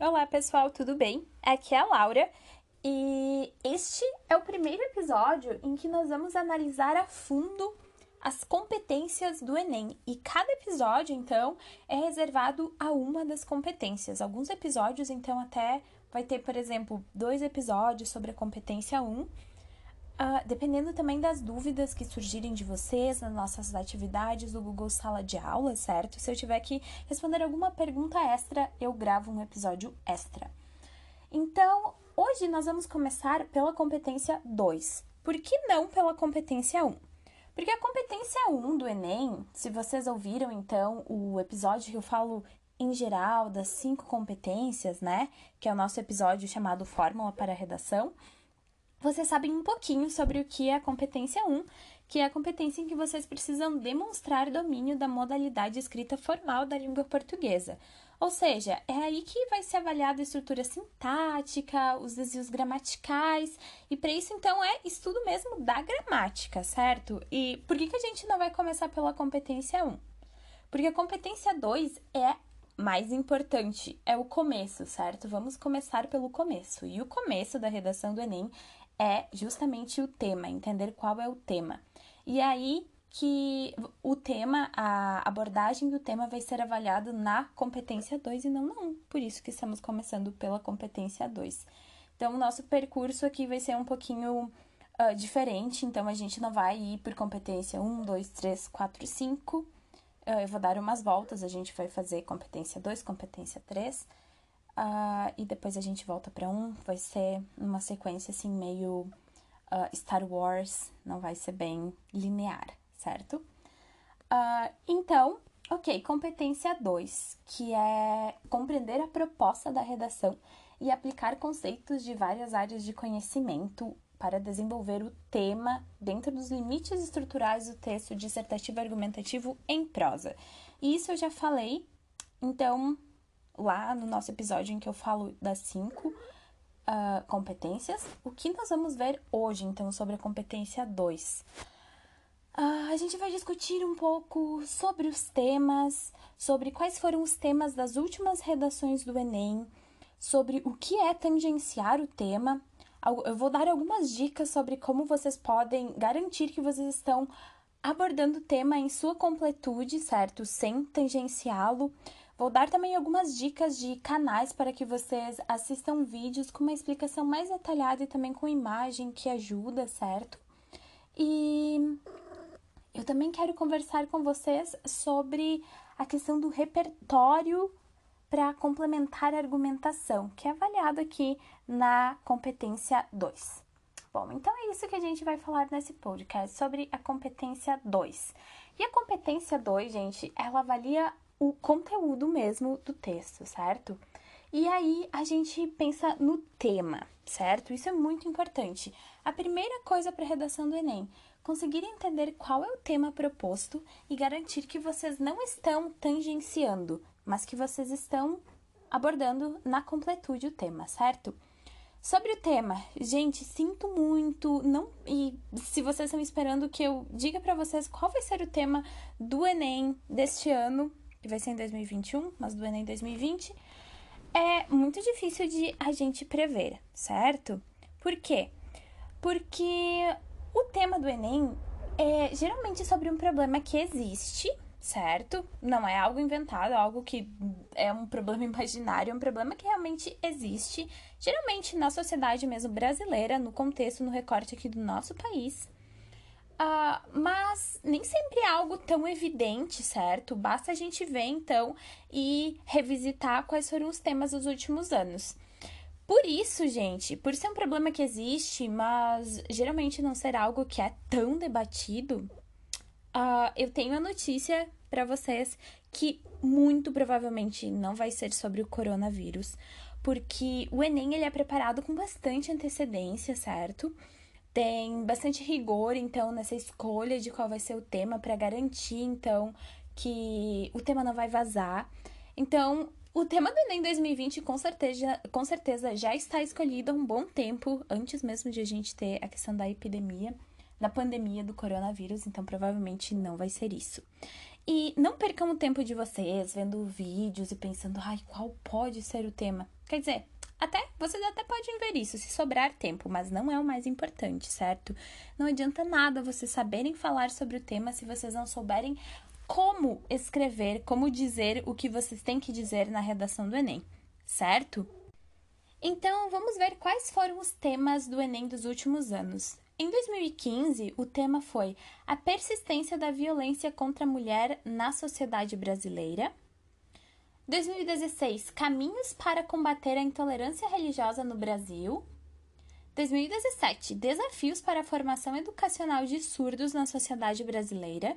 Olá, pessoal, tudo bem? Aqui é a Laura e este é o primeiro episódio em que nós vamos analisar a fundo as competências do Enem. E cada episódio, então, é reservado a uma das competências. Alguns episódios, então, até vai ter, por exemplo, dois episódios sobre a competência 1. Uh, dependendo também das dúvidas que surgirem de vocês nas nossas atividades do Google Sala de Aula, certo? Se eu tiver que responder alguma pergunta extra, eu gravo um episódio extra. Então, hoje nós vamos começar pela competência 2. Por que não pela competência 1? Porque a competência 1 do Enem, se vocês ouviram então o episódio que eu falo em geral das cinco competências, né? Que é o nosso episódio chamado Fórmula para a Redação. Vocês sabem um pouquinho sobre o que é a competência 1, que é a competência em que vocês precisam demonstrar domínio da modalidade escrita formal da língua portuguesa. Ou seja, é aí que vai ser avaliada a estrutura sintática, os desvios gramaticais, e para isso então é estudo mesmo da gramática, certo? E por que, que a gente não vai começar pela competência 1? Porque a competência 2 é mais importante, é o começo, certo? Vamos começar pelo começo. E o começo da redação do Enem é justamente o tema, entender qual é o tema. E aí que o tema, a abordagem do tema vai ser avaliado na competência 2 e não na 1. Por isso que estamos começando pela competência 2. Então, o nosso percurso aqui vai ser um pouquinho uh, diferente. Então, a gente não vai ir por competência 1, 2, 3, 4, 5. eu vou dar umas voltas, a gente vai fazer competência 2, competência 3. Uh, e depois a gente volta para 1. Vai ser uma sequência assim meio uh, Star Wars, não vai ser bem linear certo? Uh, então, ok, competência 2, que é compreender a proposta da redação e aplicar conceitos de várias áreas de conhecimento para desenvolver o tema dentro dos limites estruturais do texto dissertativo argumentativo em prosa. E isso eu já falei, então, lá no nosso episódio em que eu falo das cinco uh, competências. O que nós vamos ver hoje, então, sobre a competência 2? Uh, a gente vai discutir um pouco sobre os temas, sobre quais foram os temas das últimas redações do Enem, sobre o que é tangenciar o tema. Eu vou dar algumas dicas sobre como vocês podem garantir que vocês estão abordando o tema em sua completude, certo? Sem tangenciá-lo. Vou dar também algumas dicas de canais para que vocês assistam vídeos com uma explicação mais detalhada e também com imagem que ajuda, certo? E eu também quero conversar com vocês sobre a questão do repertório para complementar a argumentação, que é avaliado aqui na competência 2. Bom, então é isso que a gente vai falar nesse podcast sobre a competência 2. E a competência 2, gente, ela avalia o conteúdo mesmo do texto, certo? E aí a gente pensa no tema, certo? Isso é muito importante. A primeira coisa para a redação do Enem conseguir entender qual é o tema proposto e garantir que vocês não estão tangenciando, mas que vocês estão abordando na completude o tema, certo? Sobre o tema, gente, sinto muito, não e se vocês estão esperando que eu diga para vocês qual vai ser o tema do ENEM deste ano, que vai ser em 2021, mas do ENEM 2020, é muito difícil de a gente prever, certo? Por quê? Porque o tema do Enem é geralmente sobre um problema que existe, certo? Não é algo inventado, é algo que é um problema imaginário, é um problema que realmente existe, geralmente na sociedade mesmo brasileira, no contexto, no recorte aqui do nosso país. Uh, mas nem sempre é algo tão evidente, certo? Basta a gente ver então e revisitar quais foram os temas dos últimos anos. Por isso, gente, por ser um problema que existe, mas geralmente não ser algo que é tão debatido, uh, eu tenho a notícia para vocês que muito provavelmente não vai ser sobre o coronavírus, porque o Enem ele é preparado com bastante antecedência, certo? Tem bastante rigor, então, nessa escolha de qual vai ser o tema para garantir, então, que o tema não vai vazar. Então, o tema do Enem 2020 com certeza, com certeza já está escolhido há um bom tempo, antes mesmo de a gente ter a questão da epidemia, da pandemia do coronavírus, então provavelmente não vai ser isso. E não percam o tempo de vocês vendo vídeos e pensando, ai, qual pode ser o tema? Quer dizer, até vocês até podem ver isso se sobrar tempo, mas não é o mais importante, certo? Não adianta nada vocês saberem falar sobre o tema se vocês não souberem como escrever, como dizer o que vocês têm que dizer na redação do Enem, certo? Então, vamos ver quais foram os temas do Enem dos últimos anos. Em 2015, o tema foi a persistência da violência contra a mulher na sociedade brasileira. 2016, caminhos para combater a intolerância religiosa no Brasil. 2017, desafios para a formação educacional de surdos na sociedade brasileira.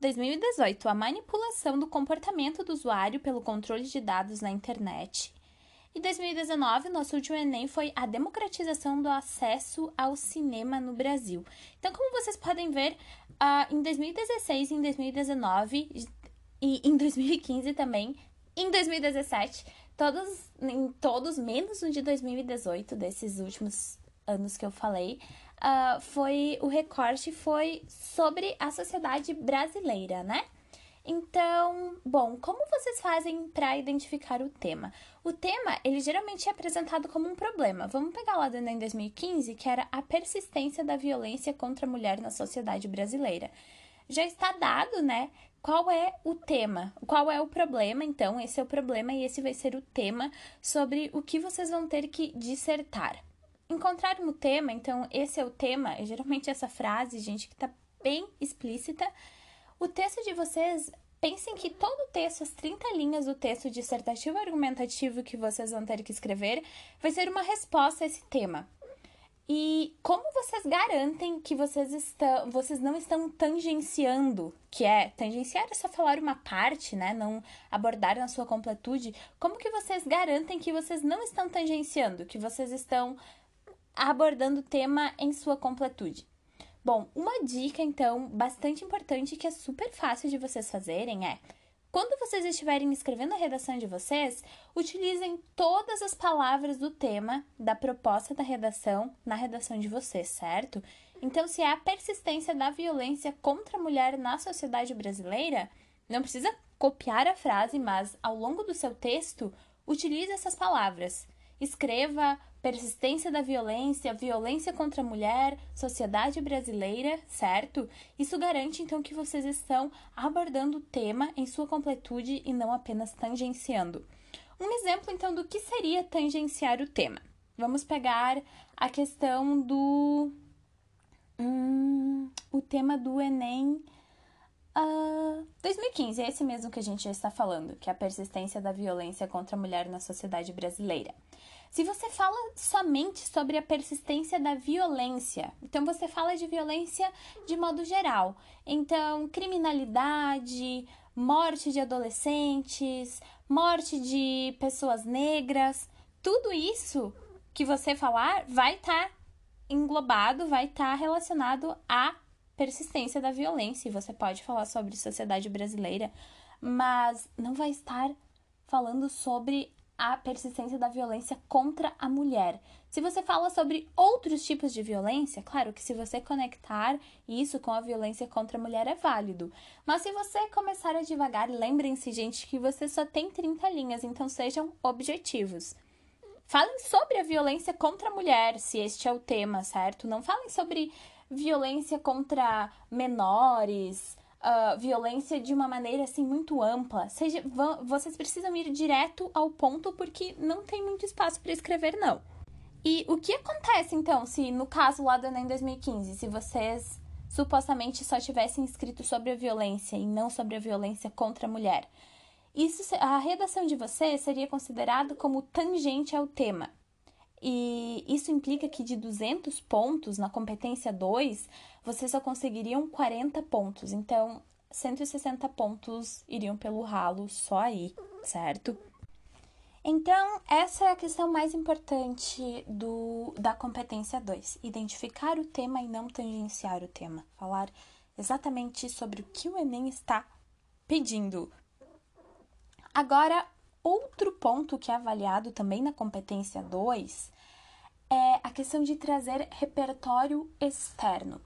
2018, a manipulação do comportamento do usuário pelo controle de dados na internet. E 2019, nosso último Enem foi a democratização do acesso ao cinema no Brasil. Então, como vocês podem ver, uh, em 2016, em 2019 e em 2015 também, em 2017, todos, em todos menos o de 2018, desses últimos anos que eu falei, uh, foi o recorte foi sobre a sociedade brasileira, né? Então, bom, como vocês fazem para identificar o tema? O tema, ele geralmente é apresentado como um problema. Vamos pegar lá do Enem 2015, que era a persistência da violência contra a mulher na sociedade brasileira. Já está dado, né, qual é o tema, qual é o problema, então, esse é o problema e esse vai ser o tema sobre o que vocês vão ter que dissertar. Encontrar um tema, então, esse é o tema, é geralmente essa frase, gente, que está bem explícita, o texto de vocês, pensem que todo o texto, as 30 linhas do texto dissertativo argumentativo que vocês vão ter que escrever, vai ser uma resposta a esse tema. E como vocês garantem que vocês estão, vocês não estão tangenciando, que é tangenciar é só falar uma parte, né, não abordar na sua completude. Como que vocês garantem que vocês não estão tangenciando, que vocês estão abordando o tema em sua completude? Bom, uma dica então bastante importante que é super fácil de vocês fazerem é quando vocês estiverem escrevendo a redação de vocês, utilizem todas as palavras do tema da proposta da redação na redação de vocês, certo? Então, se é a persistência da violência contra a mulher na sociedade brasileira, não precisa copiar a frase, mas ao longo do seu texto, utilize essas palavras. Escreva persistência da violência, violência contra a mulher, sociedade brasileira, certo? Isso garante então que vocês estão abordando o tema em sua completude e não apenas tangenciando. Um exemplo então do que seria tangenciar o tema. Vamos pegar a questão do. Hum, o tema do Enem. Uh, 2015, é esse mesmo que a gente já está falando, que é a persistência da violência contra a mulher na sociedade brasileira. Se você fala somente sobre a persistência da violência, então você fala de violência de modo geral. Então, criminalidade, morte de adolescentes, morte de pessoas negras, tudo isso que você falar vai estar tá englobado, vai estar tá relacionado à persistência da violência. E você pode falar sobre sociedade brasileira, mas não vai estar falando sobre a persistência da violência contra a mulher. Se você fala sobre outros tipos de violência, claro que se você conectar isso com a violência contra a mulher é válido. Mas se você começar a devagar, lembrem-se, gente, que você só tem 30 linhas, então sejam objetivos. Falem sobre a violência contra a mulher, se este é o tema, certo? Não falem sobre violência contra menores, uh, violência de uma maneira assim muito ampla. Seja, vocês precisam ir direto ao ponto porque não tem muito espaço para escrever, não. E o que acontece então se no caso lá do Enem 2015, se vocês supostamente só tivessem escrito sobre a violência e não sobre a violência contra a mulher? Isso, a redação de vocês seria considerado como tangente ao tema. E isso implica que de 200 pontos na competência 2, vocês só conseguiriam 40 pontos. Então, 160 pontos iriam pelo ralo só aí, certo? Então, essa é a questão mais importante do, da competência 2: identificar o tema e não tangenciar o tema. Falar exatamente sobre o que o Enem está pedindo. Agora, Outro ponto que é avaliado também na competência 2 é a questão de trazer repertório externo.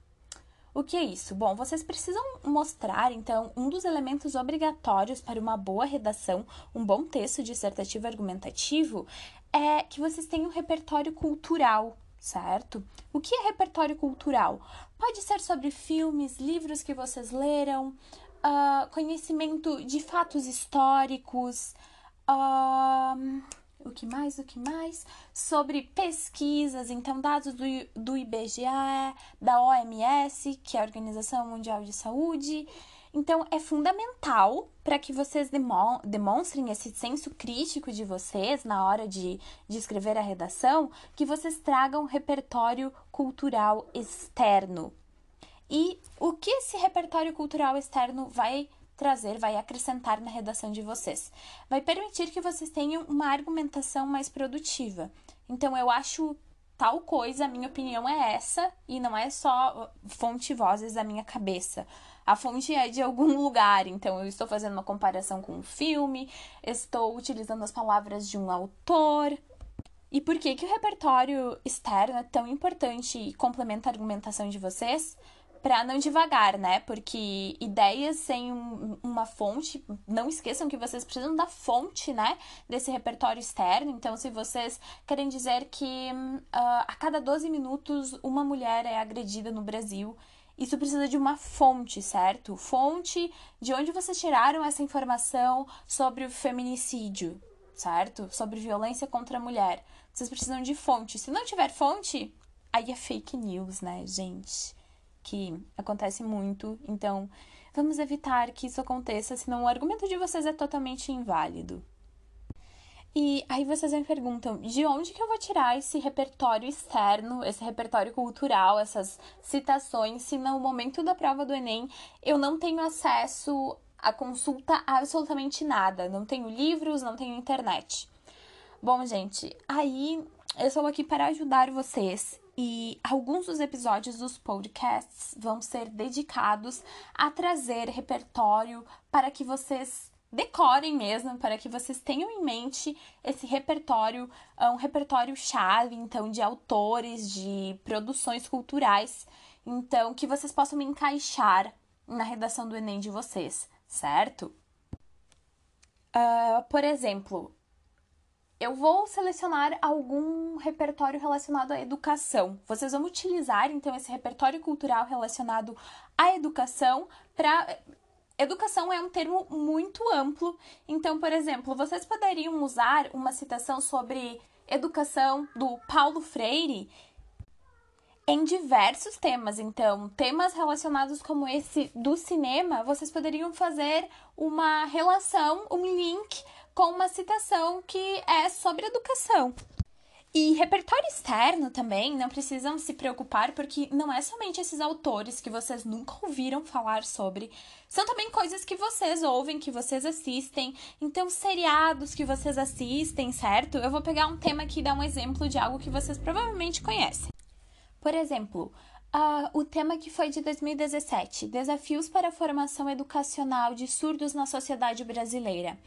O que é isso? Bom, vocês precisam mostrar, então, um dos elementos obrigatórios para uma boa redação, um bom texto dissertativo argumentativo, é que vocês tenham um repertório cultural, certo? O que é repertório cultural? Pode ser sobre filmes, livros que vocês leram, uh, conhecimento de fatos históricos. Uh, o que mais, o que mais? Sobre pesquisas, então, dados do, do IBGE, da OMS, que é a Organização Mundial de Saúde. Então, é fundamental para que vocês demonstrem esse senso crítico de vocês na hora de, de escrever a redação, que vocês tragam repertório cultural externo. E o que esse repertório cultural externo vai trazer, vai acrescentar na redação de vocês. Vai permitir que vocês tenham uma argumentação mais produtiva. Então, eu acho tal coisa, a minha opinião é essa, e não é só fonte vozes da minha cabeça. A fonte é de algum lugar, então eu estou fazendo uma comparação com um filme, estou utilizando as palavras de um autor. E por que, que o repertório externo é tão importante e complementa a argumentação de vocês? Para não devagar, né? Porque ideias sem um, uma fonte, não esqueçam que vocês precisam da fonte, né? Desse repertório externo. Então, se vocês querem dizer que uh, a cada 12 minutos uma mulher é agredida no Brasil, isso precisa de uma fonte, certo? Fonte de onde vocês tiraram essa informação sobre o feminicídio, certo? Sobre violência contra a mulher. Vocês precisam de fonte. Se não tiver fonte, aí é fake news, né, gente? Que acontece muito. Então, vamos evitar que isso aconteça, senão o argumento de vocês é totalmente inválido. E aí vocês me perguntam, de onde que eu vou tirar esse repertório externo, esse repertório cultural, essas citações, se no momento da prova do Enem eu não tenho acesso a consulta absolutamente nada, não tenho livros, não tenho internet. Bom, gente, aí eu estou aqui para ajudar vocês e alguns dos episódios dos podcasts vão ser dedicados a trazer repertório para que vocês decorem mesmo, para que vocês tenham em mente esse repertório, ah, um repertório chave, então, de autores, de produções culturais, então, que vocês possam encaixar na redação do Enem de vocês, certo? Uh, por exemplo, eu vou selecionar algum repertório relacionado à educação. Vocês vão utilizar então esse repertório cultural relacionado à educação para Educação é um termo muito amplo, então, por exemplo, vocês poderiam usar uma citação sobre educação do Paulo Freire em diversos temas. Então, temas relacionados como esse do cinema, vocês poderiam fazer uma relação, um link com uma citação que é sobre educação. E repertório externo também, não precisam se preocupar, porque não é somente esses autores que vocês nunca ouviram falar sobre, são também coisas que vocês ouvem, que vocês assistem, então seriados que vocês assistem, certo? Eu vou pegar um tema aqui e dar um exemplo de algo que vocês provavelmente conhecem. Por exemplo, uh, o tema que foi de 2017: Desafios para a formação educacional de surdos na sociedade brasileira.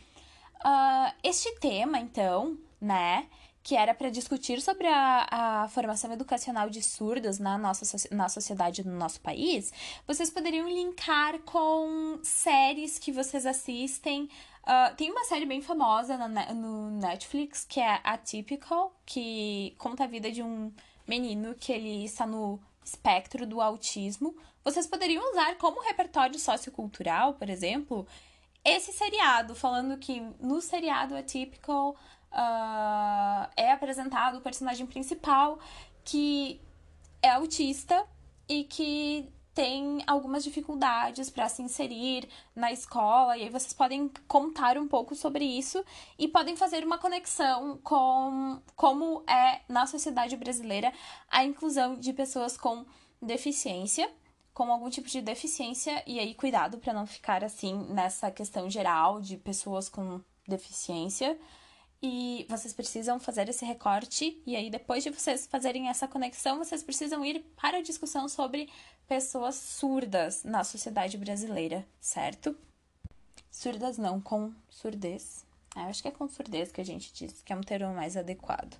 Uh, este tema, então, né, que era para discutir sobre a, a formação educacional de surdos na nossa na sociedade no nosso país, vocês poderiam linkar com séries que vocês assistem. Uh, tem uma série bem famosa no, Netflix que é Atypical, que conta a vida de um menino que ele está no espectro do autismo. Vocês poderiam usar como repertório sociocultural, por exemplo, esse seriado, falando que no seriado Atypical uh, é apresentado o personagem principal que é autista e que tem algumas dificuldades para se inserir na escola, e aí vocês podem contar um pouco sobre isso e podem fazer uma conexão com como é na sociedade brasileira a inclusão de pessoas com deficiência com algum tipo de deficiência e aí cuidado para não ficar assim nessa questão geral de pessoas com deficiência. E vocês precisam fazer esse recorte e aí depois de vocês fazerem essa conexão, vocês precisam ir para a discussão sobre pessoas surdas na sociedade brasileira, certo? Surdas não, com surdez. É, eu acho que é com surdez que a gente diz, que é um termo mais adequado.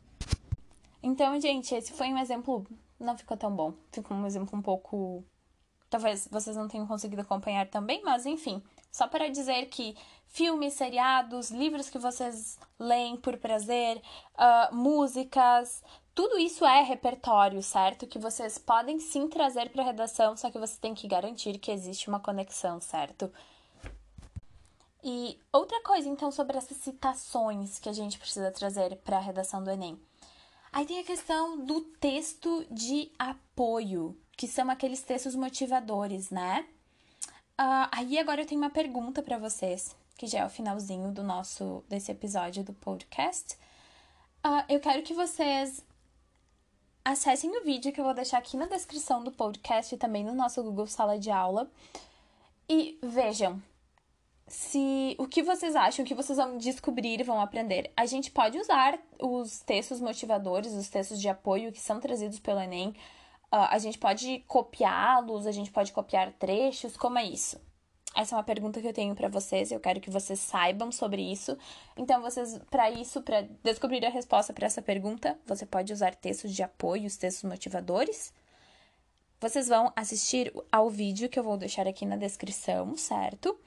Então, gente, esse foi um exemplo. Não ficou tão bom. Ficou um exemplo um pouco Talvez vocês não tenham conseguido acompanhar também, mas enfim, só para dizer que filmes, seriados, livros que vocês leem por prazer, uh, músicas, tudo isso é repertório, certo? Que vocês podem sim trazer para a redação, só que você tem que garantir que existe uma conexão, certo? E outra coisa, então, sobre essas citações que a gente precisa trazer para a redação do Enem. Aí tem a questão do texto de apoio, que são aqueles textos motivadores, né? Uh, aí agora eu tenho uma pergunta para vocês, que já é o finalzinho do nosso desse episódio do podcast. Uh, eu quero que vocês acessem o vídeo que eu vou deixar aqui na descrição do podcast e também no nosso Google Sala de Aula e vejam se o que vocês acham, o que vocês vão descobrir e vão aprender. A gente pode usar os textos motivadores, os textos de apoio que são trazidos pelo Enem. Uh, a gente pode copiá-los, a gente pode copiar trechos, como é isso? Essa é uma pergunta que eu tenho para vocês, eu quero que vocês saibam sobre isso. Então, vocês, para isso, para descobrir a resposta para essa pergunta, você pode usar textos de apoio, os textos motivadores. Vocês vão assistir ao vídeo que eu vou deixar aqui na descrição, certo?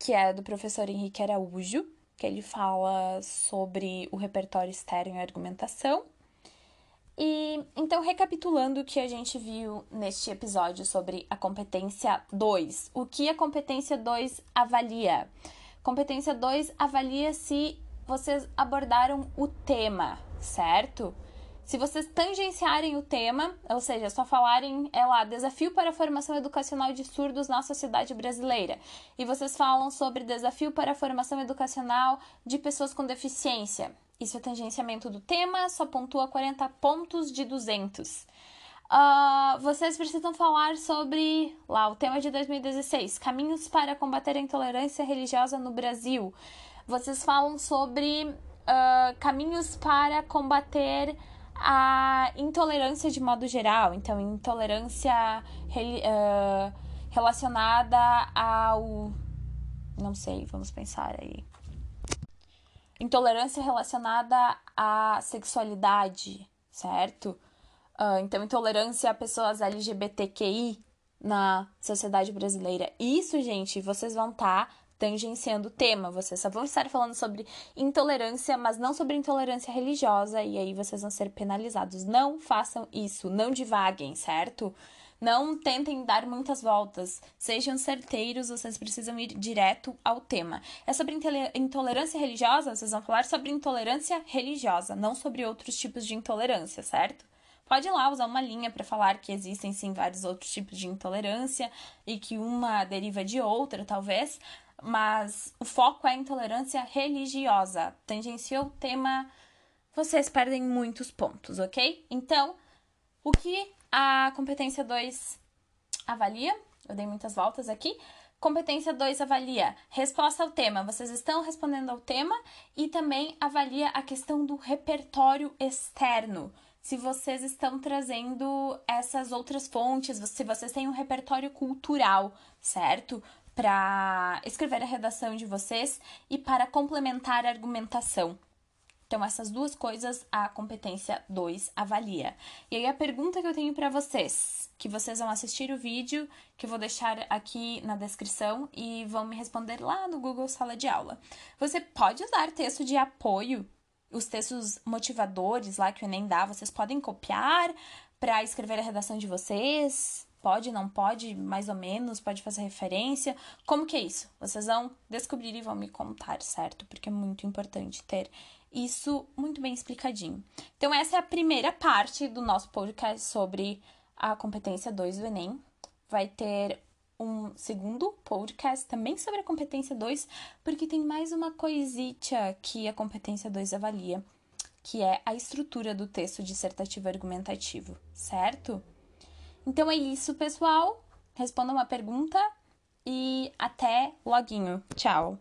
Que é do professor Henrique Araújo, que ele fala sobre o repertório externo e argumentação. E então, recapitulando o que a gente viu neste episódio sobre a competência 2, o que a competência 2 avalia? Competência 2 avalia se vocês abordaram o tema, certo? Se vocês tangenciarem o tema, ou seja, só falarem, é lá, desafio para a formação educacional de surdos na sociedade brasileira, e vocês falam sobre desafio para a formação educacional de pessoas com deficiência, isso é tangenciamento do tema, só pontua 40 pontos de 200. Uh, ah, vocês precisam falar sobre lá o tema de 2016, caminhos para combater a intolerância religiosa no Brasil. Vocês falam sobre uh, caminhos para combater a intolerância de modo geral. Então, intolerância uh, relacionada ao. Não sei, vamos pensar aí. Intolerância relacionada à sexualidade, certo? Uh, então, intolerância a pessoas LGBTQI na sociedade brasileira. Isso, gente, vocês vão estar tá tangenciando o tema. Vocês só vão estar falando sobre intolerância, mas não sobre intolerância religiosa, e aí vocês vão ser penalizados. Não façam isso, não divaguem, certo? Não tentem dar muitas voltas. Sejam certeiros, vocês precisam ir direto ao tema. É sobre intolerância religiosa? Vocês vão falar sobre intolerância religiosa, não sobre outros tipos de intolerância, certo? Pode ir lá usar uma linha para falar que existem sim vários outros tipos de intolerância e que uma deriva de outra, talvez, mas o foco é a intolerância religiosa. Tangenciou o tema, vocês perdem muitos pontos, ok? Então, o que a competência 2 avalia, eu dei muitas voltas aqui. Competência 2 avalia resposta ao tema, vocês estão respondendo ao tema e também avalia a questão do repertório externo. Se vocês estão trazendo essas outras fontes, se vocês têm um repertório cultural, certo? Para escrever a redação de vocês e para complementar a argumentação. Então, essas duas coisas a competência 2 avalia. E aí, a pergunta que eu tenho para vocês, que vocês vão assistir o vídeo, que eu vou deixar aqui na descrição e vão me responder lá no Google Sala de Aula. Você pode usar texto de apoio, os textos motivadores lá que o Enem dá, vocês podem copiar para escrever a redação de vocês, Pode, não pode, mais ou menos, pode fazer referência. Como que é isso? Vocês vão descobrir e vão me contar, certo? Porque é muito importante ter isso muito bem explicadinho. Então, essa é a primeira parte do nosso podcast sobre a competência 2 do Enem. Vai ter um segundo podcast também sobre a competência 2, porque tem mais uma coisita que a competência 2 avalia, que é a estrutura do texto dissertativo argumentativo, certo? Então é isso, pessoal. Responda uma pergunta e até loguinho. Tchau!